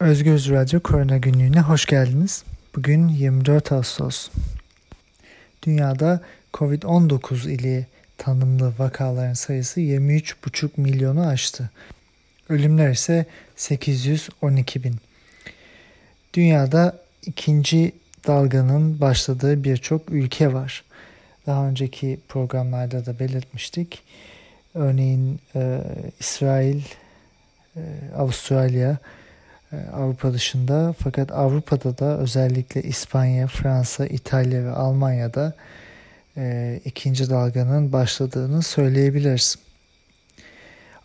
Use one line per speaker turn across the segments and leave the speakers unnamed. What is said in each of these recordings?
Özgür Radyo Korona Günlüğü'ne hoş geldiniz. Bugün 24 Ağustos. Dünyada COVID-19 ile tanımlı vakaların sayısı 23,5 milyonu aştı. Ölümler ise 812 bin. Dünyada ikinci dalganın başladığı birçok ülke var. Daha önceki programlarda da belirtmiştik. Örneğin e, İsrail, e, Avustralya, e, Avrupa dışında fakat Avrupa'da da özellikle İspanya, Fransa, İtalya ve Almanya'da e, ikinci dalganın başladığını söyleyebiliriz.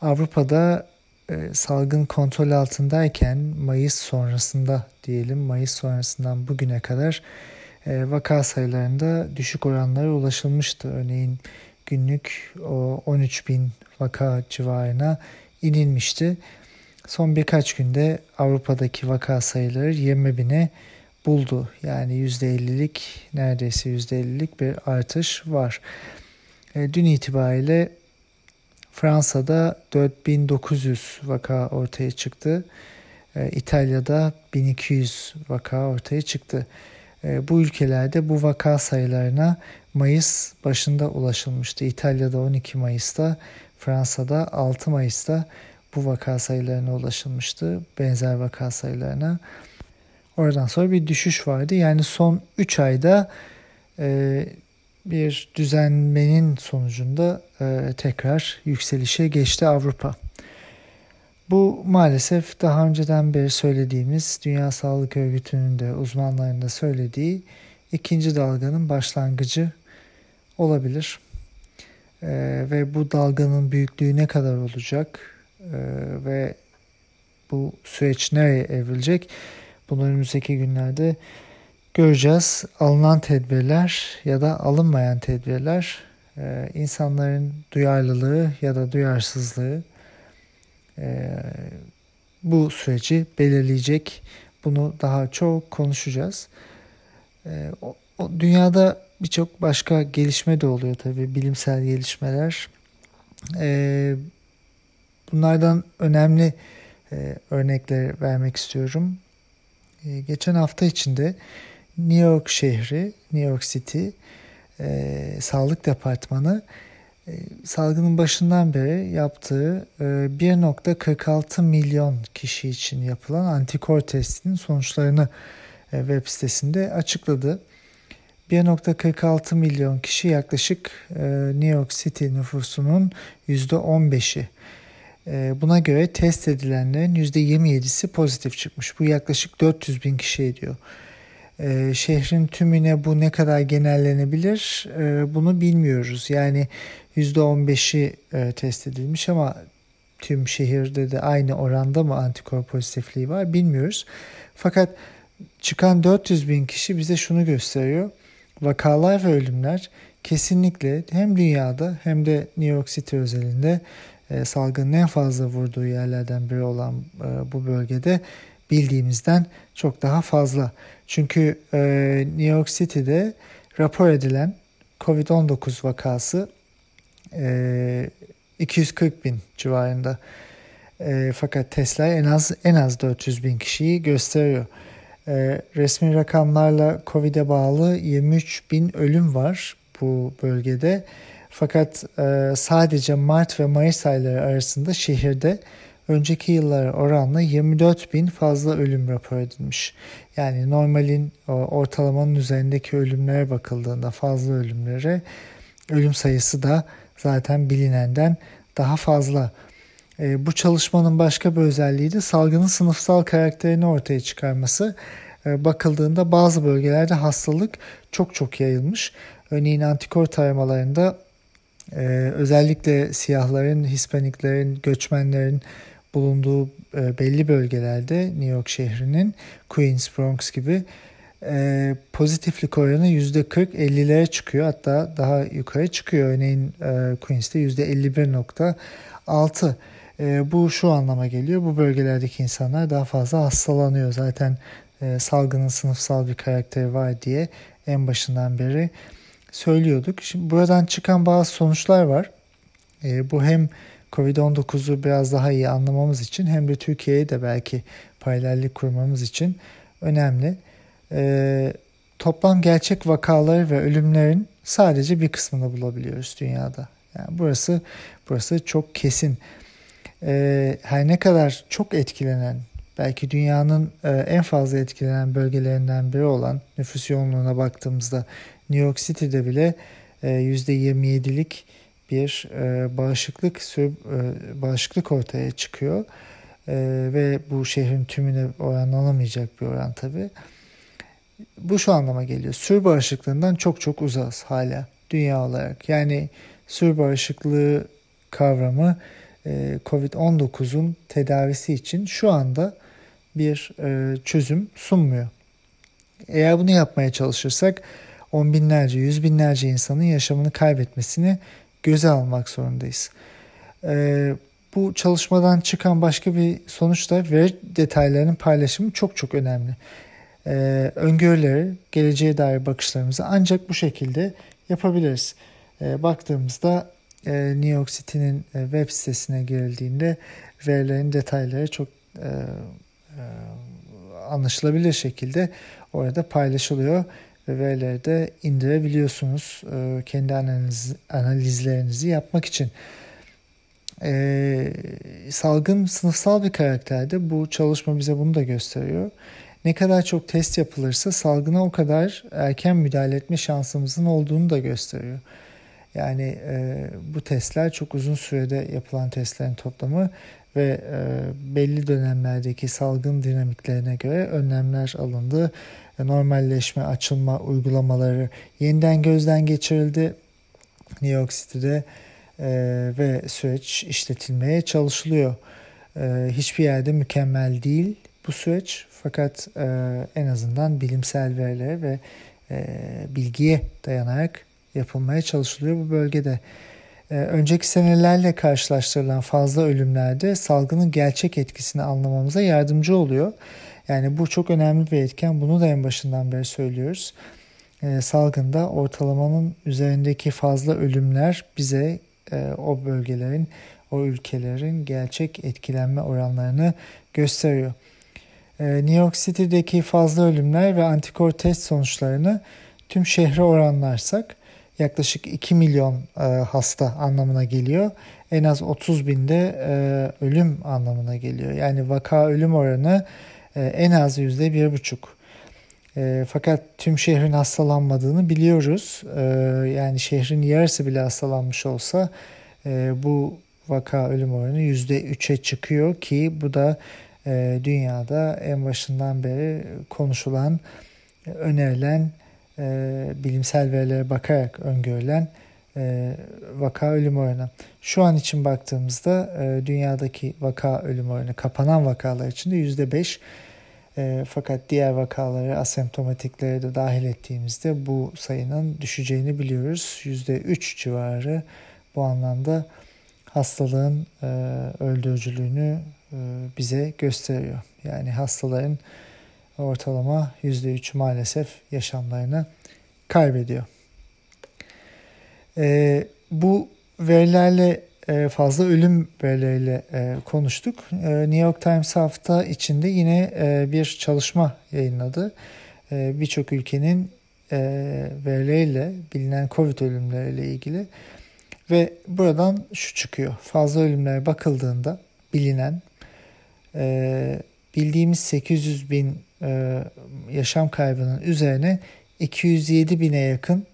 Avrupa'da e, salgın kontrol altındayken Mayıs sonrasında diyelim Mayıs sonrasından bugüne kadar e, vaka sayılarında düşük oranlara ulaşılmıştı. Örneğin günlük o 13 bin vaka civarına inilmişti. Son birkaç günde Avrupa'daki vaka sayıları 20 bine buldu. Yani %50'lik neredeyse %50'lik bir artış var. E, dün itibariyle Fransa'da 4900 vaka ortaya çıktı. E, İtalya'da 1200 vaka ortaya çıktı. E, bu ülkelerde bu vaka sayılarına Mayıs başında ulaşılmıştı. İtalya'da 12 Mayıs'ta, Fransa'da 6 Mayıs'ta bu vaka sayılarına ulaşılmıştı. Benzer vaka sayılarına. Oradan sonra bir düşüş vardı. Yani son 3 ayda e, bir düzenmenin sonucunda e, tekrar yükselişe geçti Avrupa. Bu maalesef daha önceden beri söylediğimiz Dünya Sağlık Örgütü'nün de uzmanlarının da söylediği ikinci dalganın başlangıcı olabilir. E, ve bu dalganın büyüklüğü ne kadar olacak ve bu süreç nereye evrilecek bunu önümüzdeki günlerde göreceğiz. Alınan tedbirler ya da alınmayan tedbirler e, insanların duyarlılığı ya da duyarsızlığı e, bu süreci belirleyecek. Bunu daha çok konuşacağız. E, o, o, dünyada birçok başka gelişme de oluyor tabii bilimsel gelişmeler. E, bunlardan önemli e, örnekler vermek istiyorum. E, geçen hafta içinde New York şehri, New York City e, Sağlık Departmanı e, salgının başından beri yaptığı e, 1.46 milyon kişi için yapılan antikor testinin sonuçlarını e, web sitesinde açıkladı. 1.46 milyon kişi yaklaşık e, New York City nüfusunun %15'i. E, buna göre test edilenlerin %27'si pozitif çıkmış. Bu yaklaşık 400 bin kişi ediyor. E, şehrin tümüne bu ne kadar genellenebilir e, bunu bilmiyoruz. Yani %15'i e, test edilmiş ama tüm şehirde de aynı oranda mı antikor pozitifliği var bilmiyoruz. Fakat çıkan 400 bin kişi bize şunu gösteriyor. Vakalar ve ölümler kesinlikle hem dünyada hem de New York City özelinde e, salgının en fazla vurduğu yerlerden biri olan e, bu bölgede bildiğimizden çok daha fazla. Çünkü e, New York City'de rapor edilen COVID-19 vakası e, 240 bin civarında. E, fakat Tesla en az en az 400 bin kişiyi gösteriyor. E, resmi rakamlarla Covid'e bağlı 23 bin ölüm var bu bölgede. Fakat e, sadece Mart ve Mayıs ayları arasında şehirde önceki yıllara oranla 24 bin fazla ölüm rapor edilmiş. Yani normalin ortalamanın üzerindeki ölümlere bakıldığında fazla ölümlere ölüm sayısı da zaten bilinenden daha fazla. E, bu çalışmanın başka bir özelliği de salgının sınıfsal karakterini ortaya çıkarması. E, bakıldığında bazı bölgelerde hastalık çok çok yayılmış. Örneğin antikor taramalarında e, özellikle siyahların, Hispaniklerin, göçmenlerin bulunduğu e, belli bölgelerde New York şehrinin Queens, Bronx gibi e, pozitiflik oranı %40-50'lere çıkıyor. Hatta daha yukarı çıkıyor. Örneğin e, Queens'te %51.6. E, bu şu anlama geliyor. Bu bölgelerdeki insanlar daha fazla hastalanıyor. Zaten e, salgının sınıfsal bir karakteri var diye en başından beri söylüyorduk. Şimdi buradan çıkan bazı sonuçlar var. E, bu hem Covid-19'u biraz daha iyi anlamamız için hem de Türkiye'ye de belki paralellik kurmamız için önemli. E, toplam gerçek vakaları ve ölümlerin sadece bir kısmını bulabiliyoruz dünyada. Yani burası burası çok kesin. E, her ne kadar çok etkilenen, belki dünyanın e, en fazla etkilenen bölgelerinden biri olan nüfus yoğunluğuna baktığımızda New York City'de bile e, %27'lik bir e, bağışıklık e, bağışıklık ortaya çıkıyor. E, ve bu şehrin tümüne oranlanamayacak bir oran tabii. Bu şu anlama geliyor. Sür bağışıklığından çok çok uzağız hala dünya olarak. Yani sür bağışıklığı kavramı e, COVID-19'un tedavisi için şu anda bir e, çözüm sunmuyor. Eğer bunu yapmaya çalışırsak on binlerce, yüz binlerce insanın yaşamını kaybetmesini göze almak zorundayız. E, bu çalışmadan çıkan başka bir sonuç da veri detaylarının paylaşımı çok çok önemli. Ee, öngörüleri, geleceğe dair bakışlarımızı ancak bu şekilde yapabiliriz. Ee, baktığımızda e, New York City'nin e, web sitesine girildiğinde verilerin detayları çok e, e, anlaşılabilir şekilde orada paylaşılıyor ve verileri de indirebiliyorsunuz e, kendi analiz, analizlerinizi yapmak için. E, salgın sınıfsal bir karakterde bu çalışma bize bunu da gösteriyor. Ne kadar çok test yapılırsa salgına o kadar erken müdahale etme şansımızın olduğunu da gösteriyor. Yani e, bu testler çok uzun sürede yapılan testlerin toplamı ve e, belli dönemlerdeki salgın dinamiklerine göre önlemler alındı. Normalleşme, açılma uygulamaları yeniden gözden geçirildi. New York City'de e, ve süreç işletilmeye çalışılıyor. E, hiçbir yerde mükemmel değil bu süreç fakat e, en azından bilimsel verilere ve e, bilgiye dayanarak yapılmaya çalışılıyor bu bölgede. E, önceki senelerle karşılaştırılan fazla ölümlerde salgının gerçek etkisini anlamamıza yardımcı oluyor. Yani bu çok önemli bir etken. Bunu da en başından beri söylüyoruz. E, salgında ortalamanın üzerindeki fazla ölümler bize e, o bölgelerin, o ülkelerin gerçek etkilenme oranlarını gösteriyor. E, New York City'deki fazla ölümler ve antikor test sonuçlarını tüm şehre oranlarsak yaklaşık 2 milyon e, hasta anlamına geliyor. En az 30 binde e, ölüm anlamına geliyor. Yani vaka ölüm oranı en az yüzde bir buçuk. Fakat tüm şehrin hastalanmadığını biliyoruz. Yani şehrin yarısı bile hastalanmış olsa bu vaka ölüm oranı yüzde üçe çıkıyor ki bu da e, dünyada en başından beri konuşulan, önerilen, e, bilimsel verilere bakarak öngörülen e, vaka ölüm oranı. Şu an için baktığımızda e, dünyadaki vaka ölüm oranı kapanan vakalar içinde yüzde beş. E, fakat diğer vakaları asemptomatikleri de dahil ettiğimizde bu sayının düşeceğini biliyoruz. Yüzde üç civarı bu anlamda hastalığın e, öldürücülüğünü e, bize gösteriyor. Yani hastaların ortalama %3 maalesef yaşamlarını kaybediyor. E, bu verilerle e, fazla ölüm verileriyle konuştuk. New York Times hafta içinde yine bir çalışma yayınladı. Birçok ülkenin verileriyle bilinen COVID ölümleriyle ilgili ve buradan şu çıkıyor. Fazla ölümlere bakıldığında bilinen e, bildiğimiz 800 bin e, yaşam kaybının üzerine 207 bine yakın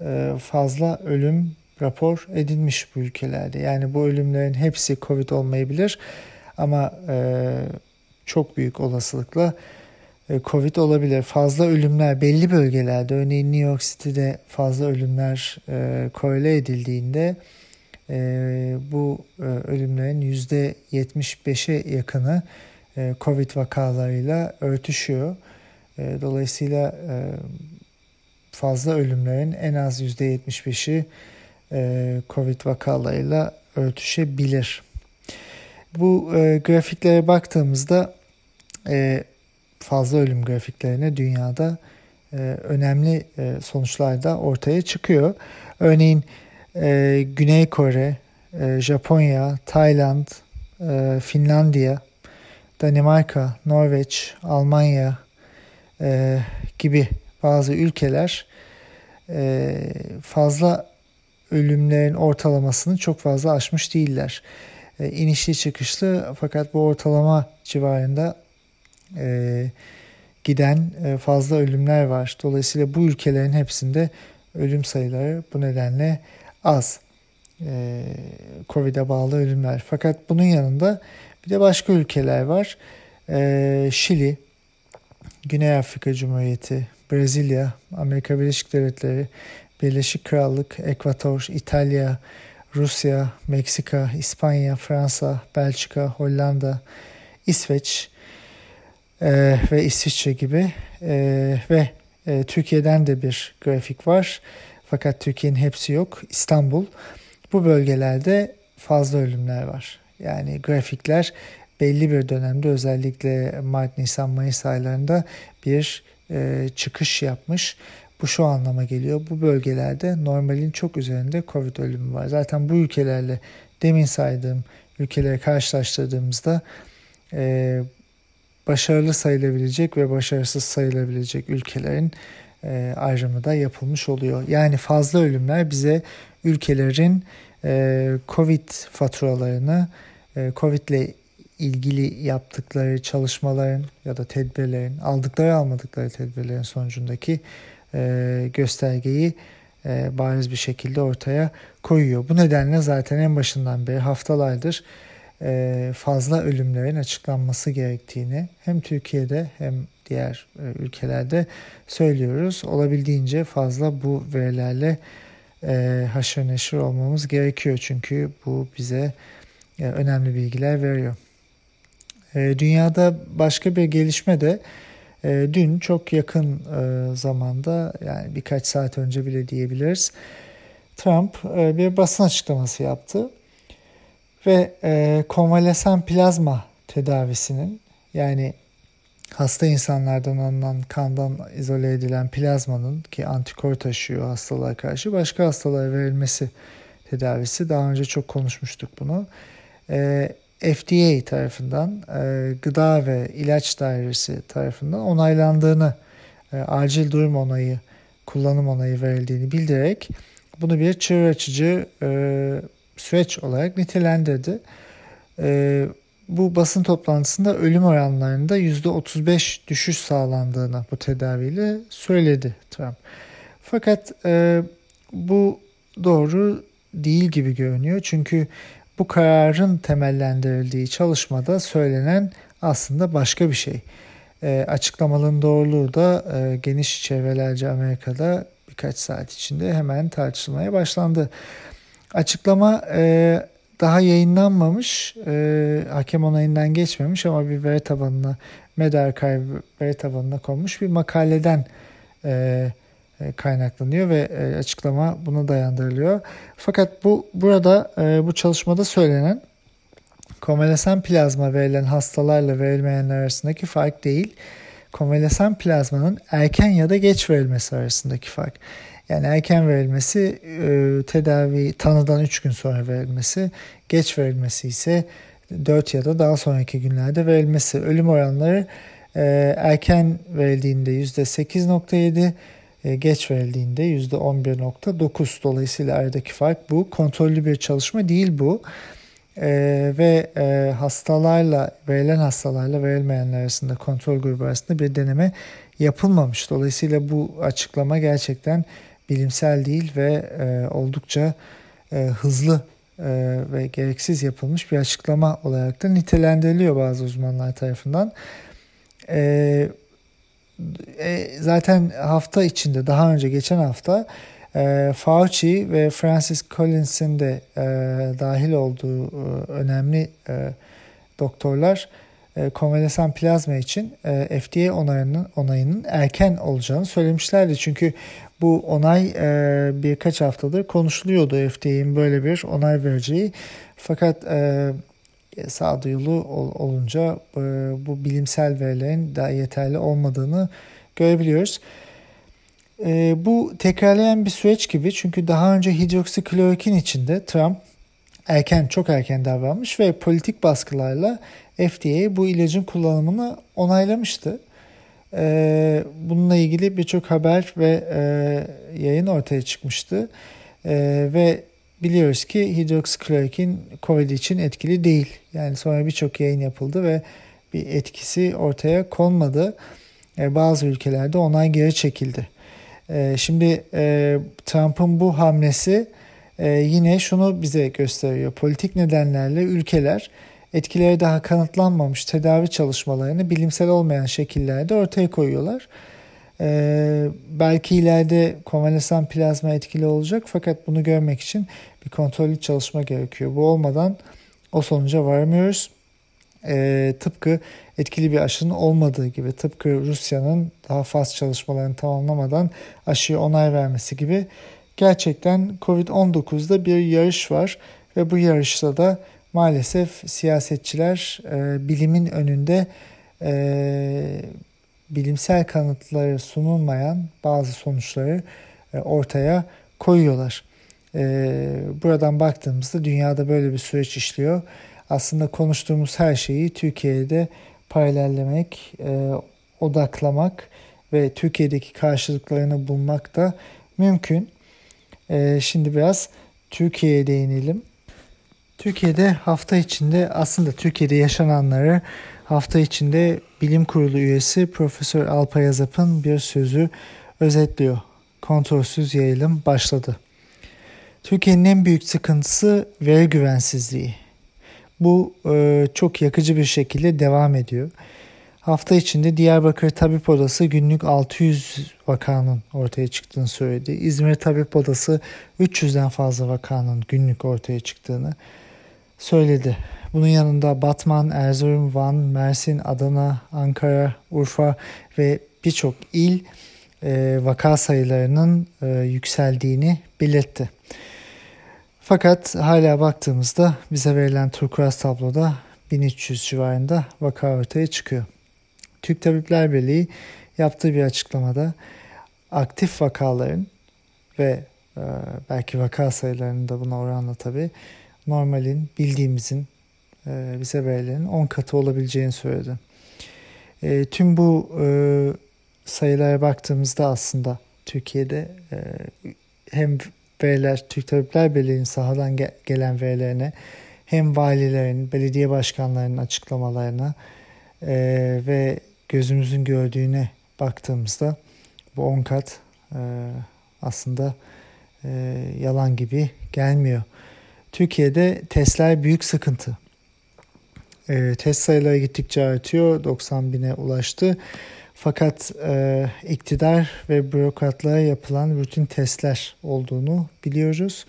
e, fazla ölüm rapor edilmiş bu ülkelerde. Yani bu ölümlerin hepsi Covid olmayabilir ama e, çok büyük olasılıkla Covid olabilir. Fazla ölümler belli bölgelerde örneğin New York City'de fazla ölümler e, edildiğinde bu ölümlerin %75'e yakını Covid vakalarıyla örtüşüyor. E, dolayısıyla e, fazla ölümlerin en az %75'i e, Covid vakalarıyla örtüşebilir. Bu e, grafiklere baktığımızda e, fazla ölüm grafiklerine dünyada e, önemli e, sonuçlar da ortaya çıkıyor. Örneğin e, Güney Kore, e, Japonya, Tayland, e, Finlandiya, Danimarka, Norveç, Almanya e, gibi bazı ülkeler e, fazla ölümlerin ortalamasını çok fazla aşmış değiller. E, inişli çıkışlı fakat bu ortalama civarında e, giden e, fazla ölümler var. Dolayısıyla bu ülkelerin hepsinde ölüm sayıları bu nedenle az. E, Covid'e bağlı ölümler. Fakat bunun yanında bir de başka ülkeler var. E, Şili, Güney Afrika Cumhuriyeti, Brezilya, Amerika Birleşik Devletleri, Birleşik Krallık, Ekvator, İtalya, Rusya, Meksika, İspanya, Fransa, Belçika, Hollanda, İsveç e, ve İsviçre gibi e, ve e, Türkiye'den de bir grafik var. Fakat Türkiye'nin hepsi yok. İstanbul. Bu bölgelerde fazla ölümler var. Yani grafikler belli bir dönemde özellikle Mart, Nisan, Mayıs aylarında bir e, çıkış yapmış. Bu şu anlama geliyor. Bu bölgelerde normalin çok üzerinde Covid ölümü var. Zaten bu ülkelerle demin saydığım ülkeleri karşılaştırdığımızda e, başarılı sayılabilecek ve başarısız sayılabilecek ülkelerin e, ayrımı da yapılmış oluyor. Yani fazla ölümler bize ülkelerin Covid faturalarını, e, Covid ile ilgili yaptıkları çalışmaların ya da tedbirlerin, aldıkları almadıkları tedbirlerin sonucundaki e, göstergeyi e, bariz bir şekilde ortaya koyuyor. Bu nedenle zaten en başından beri haftalardır e, fazla ölümlerin açıklanması gerektiğini hem Türkiye'de hem diğer e, ülkelerde söylüyoruz. Olabildiğince fazla bu verilerle e, haşır neşir olmamız gerekiyor. Çünkü bu bize e, önemli bilgiler veriyor. E, dünyada başka bir gelişme de e, dün çok yakın e, zamanda yani birkaç saat önce bile diyebiliriz. Trump e, bir basın açıklaması yaptı ve e, konvalesan plazma tedavisinin yani hasta insanlardan alınan kandan izole edilen plazmanın ki antikor taşıyor hastalığa karşı başka hastalara verilmesi tedavisi. Daha önce çok konuşmuştuk bunu. E, FDA tarafından e, Gıda ve İlaç Dairesi tarafından onaylandığını, e, acil durum onayı, kullanım onayı verildiğini bildirerek bunu bir çığır açıcı e, süreç olarak nitelendirdi. E, bu basın toplantısında ölüm oranlarında %35 düşüş sağlandığını bu tedaviyle söyledi Trump. Fakat e, bu doğru değil gibi görünüyor. Çünkü bu kararın temellendirildiği çalışmada söylenen aslında başka bir şey. E, açıklamaların doğruluğu da e, geniş çevrelerce Amerika'da birkaç saat içinde hemen tartışılmaya başlandı. Açıklama e, daha yayınlanmamış, e, hakem onayından geçmemiş ama bir veri tabanına, Medarchive veri tabanına konmuş bir makaleden e, e, kaynaklanıyor ve e, açıklama buna dayandırılıyor. Fakat bu burada e, bu çalışmada söylenen konvalesan plazma verilen hastalarla verilmeyenler arasındaki fark değil. Konvalesan plazmanın erken ya da geç verilmesi arasındaki fark. Yani erken verilmesi tedavi tanıdan 3 gün sonra verilmesi, geç verilmesi ise 4 ya da daha sonraki günlerde verilmesi. Ölüm oranları erken verildiğinde %8.7, e, geç verildiğinde %11.9 dolayısıyla aradaki fark bu. Kontrollü bir çalışma değil bu. Ee, ve e, hastalarla verilen hastalarla verilmeyenler arasında kontrol grubu arasında bir deneme yapılmamış. Dolayısıyla bu açıklama gerçekten bilimsel değil ve e, oldukça e, hızlı e, ve gereksiz yapılmış bir açıklama olarak da nitelendiriliyor bazı uzmanlar tarafından. E, e, zaten hafta içinde daha önce geçen hafta e, Fauci ve Francis Collins'in de e, dahil olduğu e, önemli e, doktorlar e, konvalesan plazma için e, FDA onayının, onayının erken olacağını söylemişlerdi. Çünkü bu onay e, birkaç haftadır konuşuluyordu FDA'nin böyle bir onay vereceği. Fakat e, sağduyulu olunca e, bu bilimsel verilerin daha yeterli olmadığını görebiliyoruz. E, bu tekrarlayan bir süreç gibi çünkü daha önce hidroksiklorokin içinde Trump erken çok erken davranmış ve politik baskılarla FDA bu ilacın kullanımını onaylamıştı. E, bununla ilgili birçok haber ve e, yayın ortaya çıkmıştı. E, ve biliyoruz ki hidroksiklorokin COVID için etkili değil. Yani sonra birçok yayın yapıldı ve bir etkisi ortaya konmadı. E, bazı ülkelerde onay geri çekildi. E, şimdi e, Trump'ın bu hamlesi e, yine şunu bize gösteriyor. Politik nedenlerle ülkeler etkileri daha kanıtlanmamış tedavi çalışmalarını bilimsel olmayan şekillerde ortaya koyuyorlar. Ee, belki ileride konvalesan plazma etkili olacak fakat bunu görmek için bir kontrollü çalışma gerekiyor. Bu olmadan o sonuca varamıyoruz. Ee, tıpkı etkili bir aşının olmadığı gibi tıpkı Rusya'nın daha fazla çalışmalarını tamamlamadan aşıya onay vermesi gibi gerçekten Covid-19'da bir yarış var ve bu yarışta da maalesef siyasetçiler e, bilimin önünde e, bilimsel kanıtları sunulmayan bazı sonuçları e, ortaya koyuyorlar. E, buradan baktığımızda dünyada böyle bir süreç işliyor. Aslında konuştuğumuz her şeyi Türkiye'de paralellemek, e, odaklamak ve Türkiye'deki karşılıklarını bulmak da mümkün. E, şimdi biraz Türkiye'ye değinelim. Türkiye'de hafta içinde aslında Türkiye'de yaşananları hafta içinde bilim kurulu üyesi Profesör Alpay Azap'ın bir sözü özetliyor. Kontrolsüz yayılım başladı. Türkiye'nin en büyük sıkıntısı veri güvensizliği. Bu e, çok yakıcı bir şekilde devam ediyor. Hafta içinde Diyarbakır Tabip Odası günlük 600 vakanın ortaya çıktığını söyledi. İzmir Tabip Odası 300'den fazla vakanın günlük ortaya çıktığını söyledi. Bunun yanında Batman, Erzurum, Van, Mersin, Adana, Ankara, Urfa ve birçok il e, vaka sayılarının e, yükseldiğini belirtti. Fakat hala baktığımızda bize verilen turkuaz tabloda 1300 civarında vaka ortaya çıkıyor. Türk Tabipler Birliği yaptığı bir açıklamada aktif vakaların ve e, belki vaka sayılarının da buna oranla tabii normalin bildiğimizin e, bize verilenin 10 katı olabileceğini söyledi. E, tüm bu e, sayılara baktığımızda aslında Türkiye'de e, hem veriler Türk Tabipler Birliği'nin sahadan ge- gelen verilerine hem valilerin, belediye başkanlarının açıklamalarına e, ve gözümüzün gördüğüne baktığımızda bu 10 kat e, aslında e, yalan gibi gelmiyor. Türkiye'de testler büyük sıkıntı. E, test sayıları gittikçe artıyor. 90 bine ulaştı. Fakat e, iktidar ve bürokratlara yapılan rutin testler olduğunu biliyoruz.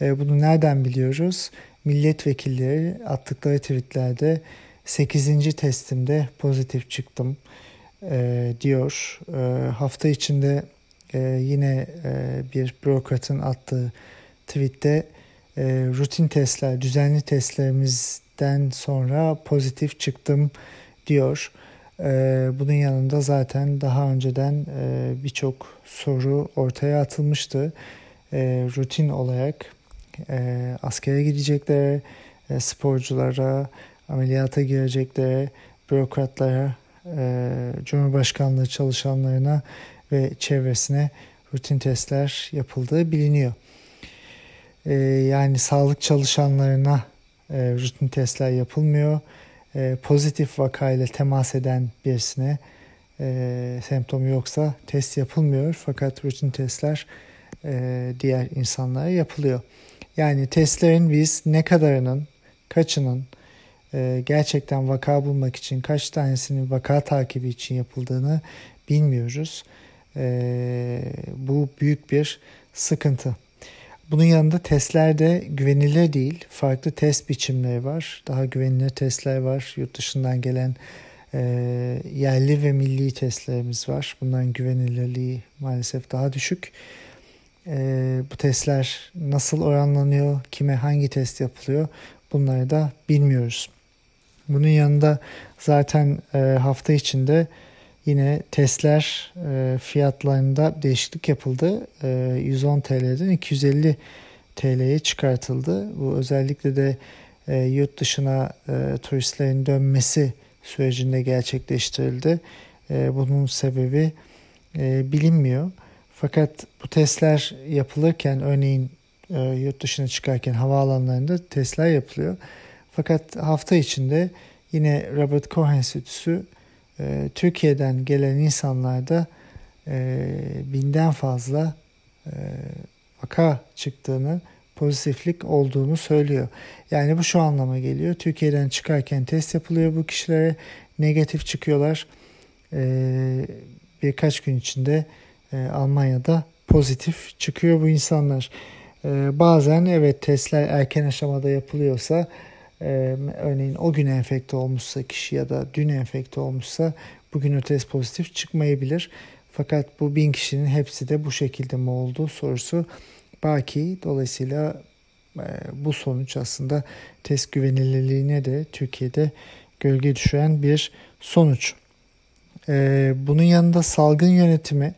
E, bunu nereden biliyoruz? Milletvekilleri attıkları tweetlerde 8. testimde pozitif çıktım e, diyor. E, hafta içinde e, yine e, bir bürokratın attığı tweette e, rutin testler, düzenli testlerimizden sonra pozitif çıktım diyor. E, bunun yanında zaten daha önceden e, birçok soru ortaya atılmıştı. E, rutin olarak e, askere gideceklere, e, sporculara, ameliyata gireceklere, bürokratlara, e, Cumhurbaşkanlığı çalışanlarına ve çevresine rutin testler yapıldığı biliniyor. E, yani sağlık çalışanlarına e, rutin testler yapılmıyor. E, pozitif vakayla temas eden birisine e, semptomu yoksa test yapılmıyor. Fakat rutin testler e, diğer insanlara yapılıyor. Yani testlerin biz ne kadarının, kaçının e, gerçekten vaka bulmak için kaç tanesinin vaka takibi için yapıldığını bilmiyoruz. E, bu büyük bir sıkıntı. Bunun yanında testler de güvenilir değil. Farklı test biçimleri var. Daha güvenilir testler var. Yurt dışından gelen e, yerli ve milli testlerimiz var. Bunların güvenilirliği maalesef daha düşük. E, bu testler nasıl oranlanıyor, kime hangi test yapılıyor bunları da bilmiyoruz. Bunun yanında zaten e, hafta içinde yine testler e, fiyatlarında değişiklik yapıldı. E, 110 TL'den 250 TL'ye çıkartıldı. Bu özellikle de e, yurt dışına e, turistlerin dönmesi sürecinde gerçekleştirildi. Bunun sebebi bilinmiyor. Fakat bu testler yapılırken örneğin yurt dışına çıkarken havaalanlarında testler yapılıyor. Fakat hafta içinde yine Robert Koch Enstitüsü e, Türkiye'den gelen insanlarda e, binden fazla e, vaka çıktığını, pozitiflik olduğunu söylüyor. Yani bu şu anlama geliyor. Türkiye'den çıkarken test yapılıyor bu kişilere. Negatif çıkıyorlar. E, birkaç gün içinde e, Almanya'da pozitif çıkıyor bu insanlar. E, bazen evet testler erken aşamada yapılıyorsa örneğin o gün enfekte olmuşsa kişi ya da dün enfekte olmuşsa bugün o test pozitif çıkmayabilir. Fakat bu bin kişinin hepsi de bu şekilde mi oldu sorusu baki. Dolayısıyla bu sonuç aslında test güvenilirliğine de Türkiye'de gölge düşüren bir sonuç. Bunun yanında salgın yönetimi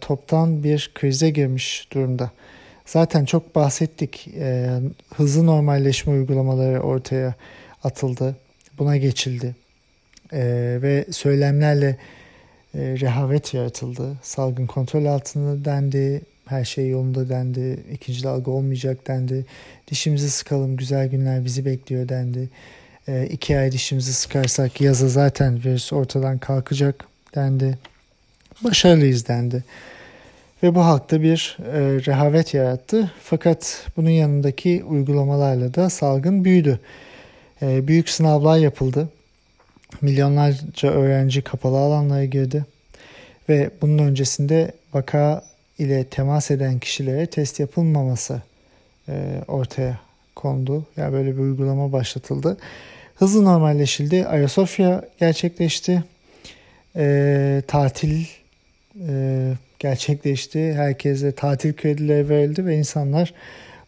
toptan bir krize girmiş durumda. Zaten çok bahsettik. E, hızlı normalleşme uygulamaları ortaya atıldı. Buna geçildi. E, ve söylemlerle e, rehavet yaratıldı. Salgın kontrol altında dendi. Her şey yolunda dendi. İkinci dalga olmayacak dendi. Dişimizi sıkalım güzel günler bizi bekliyor dendi. E, iki ay dişimizi sıkarsak yaza zaten virüs ortadan kalkacak dendi. Başarılıyız dendi. Ve bu halkta bir e, rehavet yarattı. Fakat bunun yanındaki uygulamalarla da salgın büyüdü. E, büyük sınavlar yapıldı. Milyonlarca öğrenci kapalı alanlara girdi. Ve bunun öncesinde vaka ile temas eden kişilere test yapılmaması e, ortaya kondu. Yani böyle bir uygulama başlatıldı. Hızlı normalleşildi. Ayasofya gerçekleşti. E, tatil e, gerçekleşti. Herkese tatil kredileri verildi ve insanlar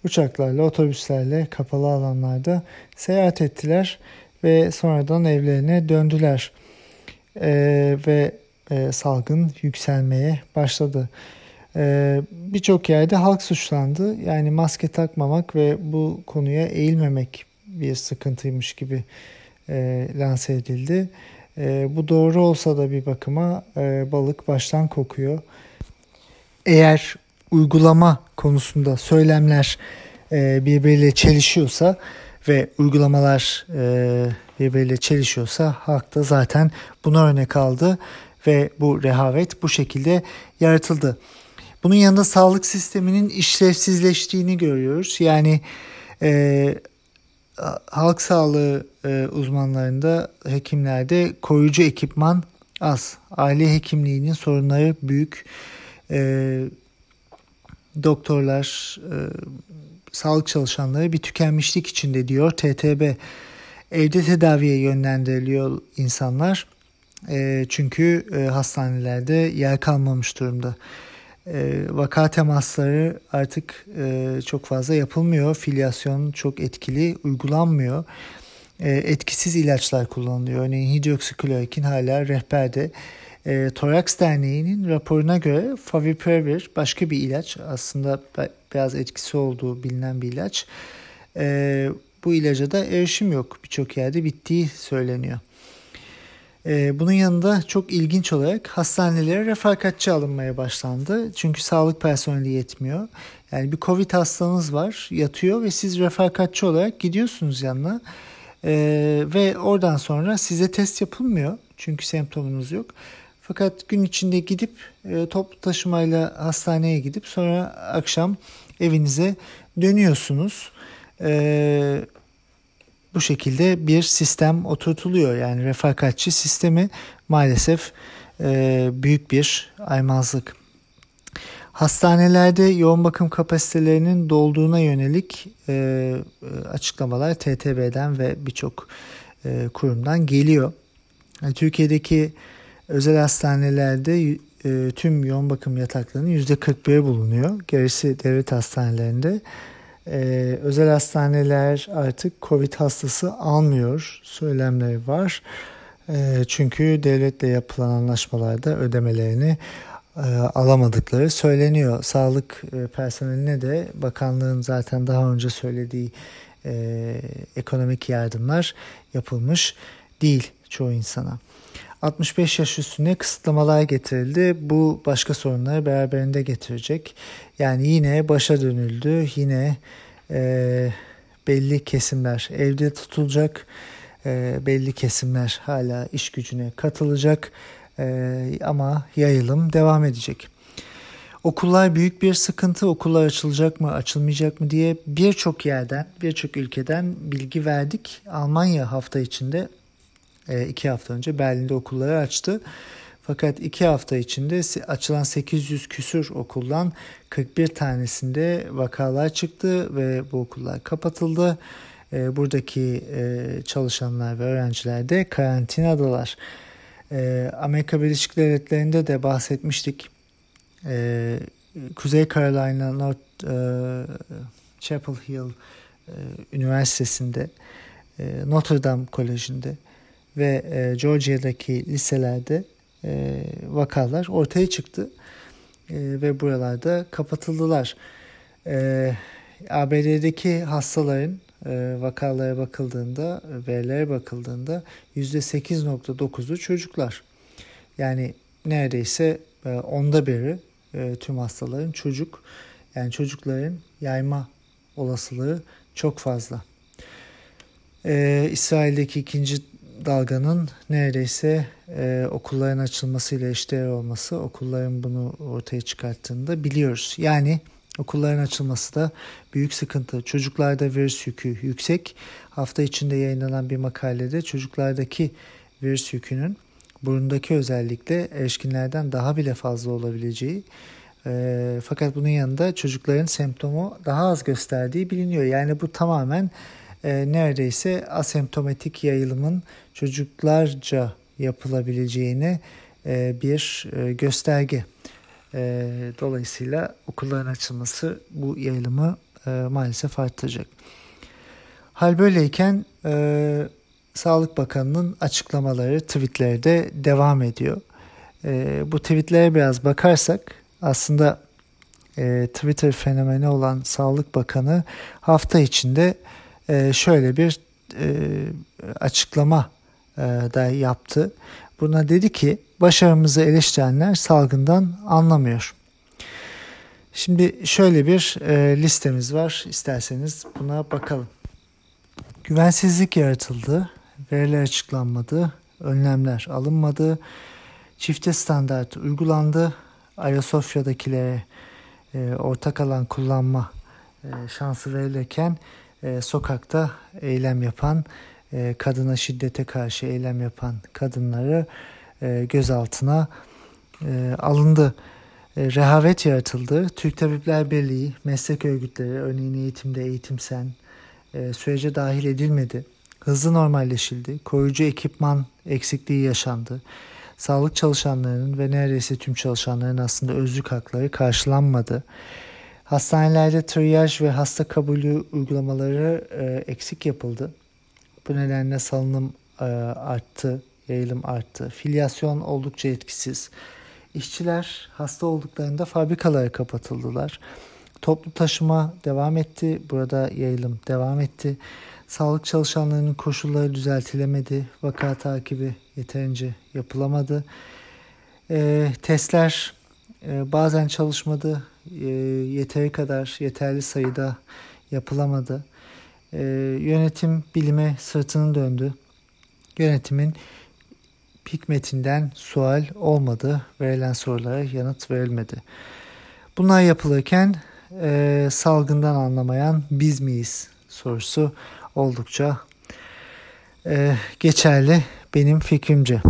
uçaklarla, otobüslerle kapalı alanlarda seyahat ettiler ve sonradan evlerine döndüler. Ee, ve e, salgın yükselmeye başladı. Ee, Birçok yerde halk suçlandı. Yani maske takmamak ve bu konuya eğilmemek bir sıkıntıymış gibi e, lanse edildi. E, bu doğru olsa da bir bakıma e, balık baştan kokuyor eğer uygulama konusunda söylemler e, birbiriyle çelişiyorsa ve uygulamalar e, birbiriyle çelişiyorsa halk da zaten buna örnek aldı ve bu rehavet bu şekilde yaratıldı. Bunun yanında sağlık sisteminin işlevsizleştiğini görüyoruz. Yani e, halk sağlığı e, uzmanlarında, hekimlerde koruyucu ekipman az. Aile hekimliğinin sorunları büyük e, doktorlar, e, sağlık çalışanları bir tükenmişlik içinde diyor TTB. Evde tedaviye yönlendiriliyor insanlar. E, çünkü e, hastanelerde yer kalmamış durumda. E, vaka temasları artık e, çok fazla yapılmıyor. Filyasyon çok etkili uygulanmıyor. E, etkisiz ilaçlar kullanılıyor. Örneğin hidroksiklorokin hala rehberde e, Toraks Derneği'nin raporuna göre Favipiravir başka bir ilaç aslında biraz etkisi olduğu bilinen bir ilaç. E, bu ilaca da erişim yok. Birçok yerde bittiği söyleniyor. E, bunun yanında çok ilginç olarak hastanelere refakatçi alınmaya başlandı. Çünkü sağlık personeli yetmiyor. Yani bir Covid hastanız var yatıyor ve siz refakatçi olarak gidiyorsunuz yanına. Ee, ve oradan sonra size test yapılmıyor. Çünkü semptomunuz yok. Fakat gün içinde gidip e, toplu taşımayla hastaneye gidip sonra akşam evinize dönüyorsunuz. E, bu şekilde bir sistem oturtuluyor. Yani refakatçi sistemi maalesef e, büyük bir aymazlık. Hastanelerde yoğun bakım kapasitelerinin dolduğuna yönelik e, açıklamalar TTB'den ve birçok e, kurumdan geliyor. Yani Türkiye'deki özel hastanelerde e, tüm yoğun bakım yataklarının %41 bulunuyor. Gerisi devlet hastanelerinde. E, özel hastaneler artık COVID hastası almıyor söylemleri var. E, çünkü devletle yapılan anlaşmalarda ödemelerini alamadıkları söyleniyor. Sağlık personeline de bakanlığın zaten daha önce söylediği ekonomik yardımlar yapılmış değil çoğu insana. 65 yaş üstüne kısıtlamalar getirildi. Bu başka sorunları beraberinde getirecek. Yani yine başa dönüldü. Yine e, belli kesimler evde tutulacak. E, belli kesimler hala iş gücüne katılacak. E, ama yayılım devam edecek. Okullar büyük bir sıkıntı. Okullar açılacak mı, açılmayacak mı diye birçok yerden, birçok ülkeden bilgi verdik. Almanya hafta içinde iki hafta önce Berlin'de okulları açtı. Fakat iki hafta içinde açılan 800 küsür okuldan 41 tanesinde vakalar çıktı ve bu okullar kapatıldı. E, buradaki e, çalışanlar ve öğrenciler de karantinadalar. Amerika Birleşik Devletleri'nde de bahsetmiştik. Kuzey Carolina North Chapel Hill Üniversitesi'nde Notre Dame Koleji'nde ve e, Georgia'daki liselerde e, vakalar ortaya çıktı e, ve buralarda kapatıldılar. E, ABD'deki hastaların e, vakalara bakıldığında, verilere bakıldığında %8.9'u çocuklar. Yani neredeyse e, onda biri e, tüm hastaların çocuk. Yani çocukların yayma olasılığı çok fazla. Ee, İsrail'deki ikinci dalganın neredeyse e, okulların açılmasıyla eşdeğer olması okulların bunu ortaya çıkarttığını biliyoruz. Yani okulların açılması da büyük sıkıntı. Çocuklarda virüs yükü yüksek. Hafta içinde yayınlanan bir makalede çocuklardaki virüs yükünün burundaki özellikle erişkinlerden daha bile fazla olabileceği e, fakat bunun yanında çocukların semptomu daha az gösterdiği biliniyor. Yani bu tamamen e, neredeyse asemptomatik yayılımın çocuklarca yapılabileceğini e, bir e, gösterge. E, dolayısıyla okulların açılması bu yayılımı e, maalesef arttıracak. Hal böyleyken e, Sağlık Bakanı'nın açıklamaları, tweetleri de devam ediyor. E, bu tweetlere biraz bakarsak aslında e, Twitter fenomeni olan Sağlık Bakanı hafta içinde e, şöyle bir e, açıklama e, da yaptı. Buna dedi ki başarımızı eleştirenler salgından anlamıyor. Şimdi şöyle bir e, listemiz var. İsterseniz buna bakalım. Güvensizlik yaratıldı, veriler açıklanmadı, önlemler alınmadı, çifte standart uygulandı, Ayasofya'dakilere e, ortak alan kullanma şansı verilirken e, sokakta eylem yapan, e, kadına şiddete karşı eylem yapan kadınları e, gözaltına e, alındı. E, rehavet yaratıldı. Türk Tabipler Birliği, meslek örgütleri, örneğin eğitimde eğitimsen e, sürece dahil edilmedi. Hızlı normalleşildi. Koruyucu ekipman eksikliği yaşandı. Sağlık çalışanlarının ve neredeyse tüm çalışanların aslında özlük hakları karşılanmadı. Hastanelerde triyaj ve hasta kabulü uygulamaları e, eksik yapıldı. Bu nedenle salınım e, arttı, yayılım arttı. Filyasyon oldukça etkisiz. İşçiler hasta olduklarında fabrikalara kapatıldılar. Toplu taşıma devam etti. Burada yayılım devam etti. Sağlık çalışanlarının koşulları düzeltilemedi. Vaka takibi yeterince yapılamadı. E, testler e, bazen çalışmadı. E, yeteri kadar, yeterli sayıda yapılamadı. E, yönetim bilime sırtını döndü. Yönetimin hikmetinden sual olmadı. Verilen sorulara yanıt verilmedi. Bunlar yapılırken e, salgından anlamayan biz miyiz sorusu oldukça e, geçerli benim fikrimce.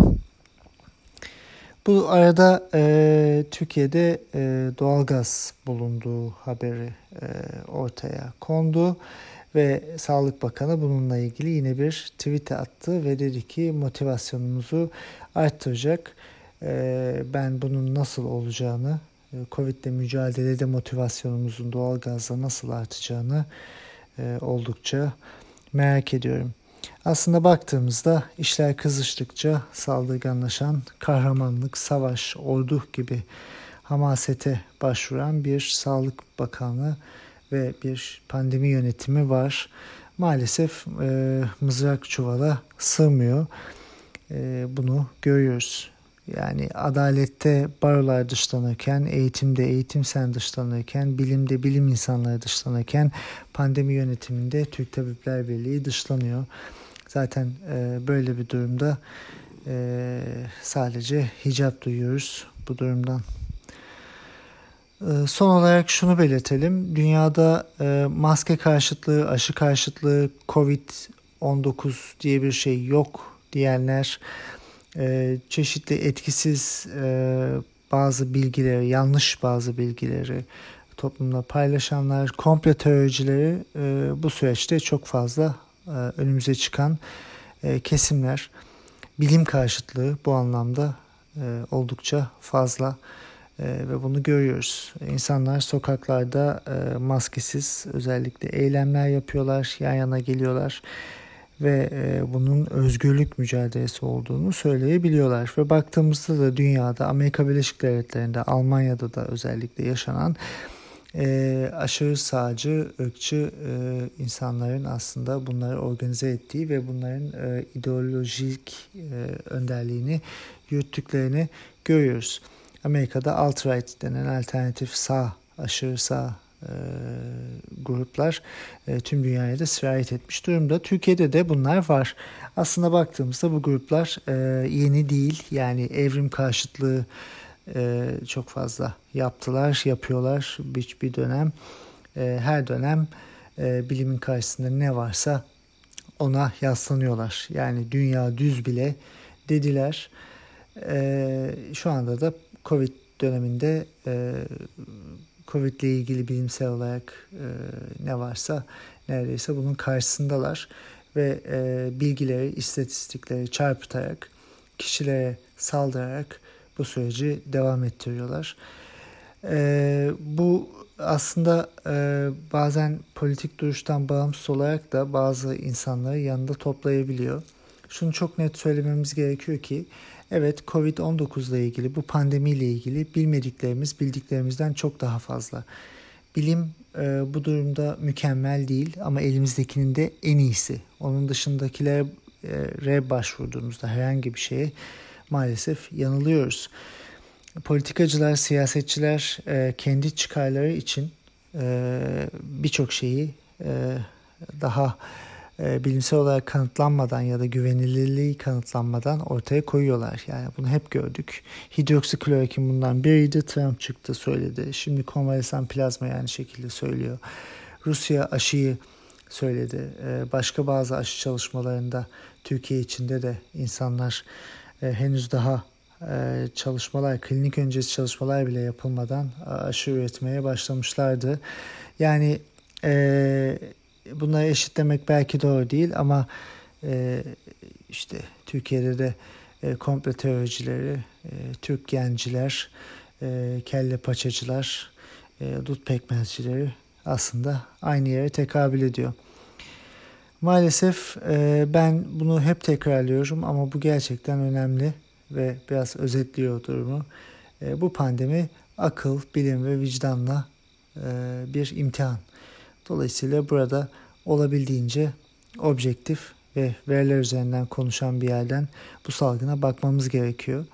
Bu arada e, Türkiye'de e, doğalgaz bulunduğu haberi e, ortaya kondu ve Sağlık Bakanı bununla ilgili yine bir tweet attı ve dedi ki motivasyonumuzu arttıracak. E, ben bunun nasıl olacağını, e, Covid ile mücadelede motivasyonumuzun doğalgazla nasıl artacağını e, oldukça merak ediyorum. Aslında baktığımızda işler kızıştıkça saldırganlaşan kahramanlık, savaş, ordu gibi hamasete başvuran bir Sağlık Bakanlığı ve bir pandemi yönetimi var. Maalesef e, mızrak çuvala sığmıyor. E, bunu görüyoruz. Yani adalette barolar dışlanırken, eğitimde eğitim sen dışlanırken, bilimde bilim insanları dışlanırken pandemi yönetiminde Türk Tabipler Birliği dışlanıyor. Zaten e, böyle bir durumda e, sadece hicap duyuyoruz bu durumdan. E, son olarak şunu belirtelim. Dünyada e, maske karşıtlığı, aşı karşıtlığı, Covid-19 diye bir şey yok diyenler e, çeşitli etkisiz e, bazı bilgileri, yanlış bazı bilgileri toplumda paylaşanlar, komplo teoricileri e, bu süreçte çok fazla önümüze çıkan e, kesimler. Bilim karşıtlığı bu anlamda e, oldukça fazla e, ve bunu görüyoruz. İnsanlar sokaklarda e, maskesiz özellikle eylemler yapıyorlar, yan yana geliyorlar ve e, bunun özgürlük mücadelesi olduğunu söyleyebiliyorlar. Ve baktığımızda da dünyada Amerika Birleşik Devletleri'nde, Almanya'da da özellikle yaşanan e, aşırı sağcı, ırkçı e, insanların aslında bunları organize ettiği ve bunların e, ideolojik e, önderliğini yürüttüklerini görüyoruz. Amerika'da alt-right denen alternatif sağ, aşırı sağ e, gruplar e, tüm dünyaya da sirayet etmiş durumda. Türkiye'de de bunlar var. Aslında baktığımızda bu gruplar e, yeni değil. Yani evrim karşıtlığı e, çok fazla yaptılar, yapıyorlar bir, bir dönem. E, her dönem e, bilimin karşısında ne varsa ona yaslanıyorlar. Yani dünya düz bile dediler. E, şu anda da Covid döneminde e, Covid ile ilgili bilimsel olarak e, ne varsa neredeyse bunun karşısındalar ve e, bilgileri, istatistikleri çarpıtarak, kişilere saldırarak bu süreci devam ettiriyorlar. E, bu aslında e, bazen politik duruştan bağımsız olarak da bazı insanları yanında toplayabiliyor. Şunu çok net söylememiz gerekiyor ki evet Covid-19 ile ilgili bu pandemiyle ilgili bilmediklerimiz bildiklerimizden çok daha fazla. Bilim e, bu durumda mükemmel değil ama elimizdekinin de en iyisi. Onun dışındakilere başvurduğumuzda herhangi bir şeye maalesef yanılıyoruz. Politikacılar, siyasetçiler e, kendi çıkarları için e, birçok şeyi e, daha e, bilimsel olarak kanıtlanmadan ya da güvenilirliği kanıtlanmadan ortaya koyuyorlar. Yani bunu hep gördük. Hidroksiklorokin bundan biriydi. Trump çıktı söyledi. Şimdi konvalesan plazma yani şekilde söylüyor. Rusya aşıyı söyledi. E, başka bazı aşı çalışmalarında Türkiye içinde de insanlar e, henüz daha e, çalışmalar, klinik öncesi çalışmalar bile yapılmadan aşı üretmeye başlamışlardı. Yani e, bunları eşitlemek belki doğru değil ama işte Türkiye'de de komplo teoricileri, Türk genciler, kelle paçacılar, dut pekmezcileri aslında aynı yere tekabül ediyor. Maalesef e, ben bunu hep tekrarlıyorum ama bu gerçekten önemli ve biraz özetliyor durumu. E, bu pandemi akıl, bilim ve vicdanla e, bir imtihan. Dolayısıyla burada olabildiğince objektif ve veriler üzerinden konuşan bir yerden bu salgına bakmamız gerekiyor.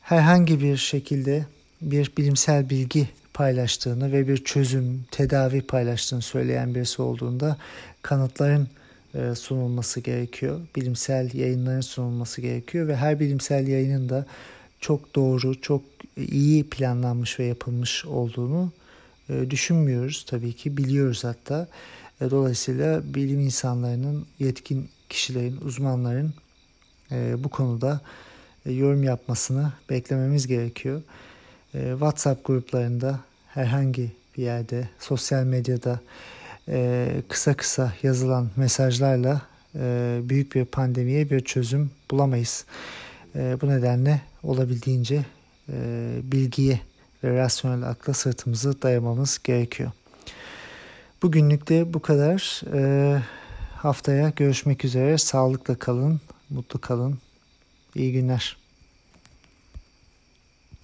herhangi bir şekilde bir bilimsel bilgi paylaştığını ve bir çözüm, tedavi paylaştığını söyleyen birisi olduğunda kanıtların e, sunulması gerekiyor. Bilimsel yayınların sunulması gerekiyor ve her bilimsel yayının da çok doğru, çok iyi planlanmış ve yapılmış olduğunu e, düşünmüyoruz tabii ki. Biliyoruz hatta. E, dolayısıyla bilim insanlarının, yetkin kişilerin, uzmanların bu konuda yorum yapmasını beklememiz gerekiyor. Ee, WhatsApp gruplarında herhangi bir yerde sosyal medyada e, kısa kısa yazılan mesajlarla e, büyük bir pandemiye bir çözüm bulamayız. E, bu nedenle olabildiğince bilgiye ve rasyonel akla sırtımızı dayamamız gerekiyor. Bugünlük de bu kadar. haftaya görüşmek üzere. Sağlıkla kalın, mutlu kalın. İyi günler.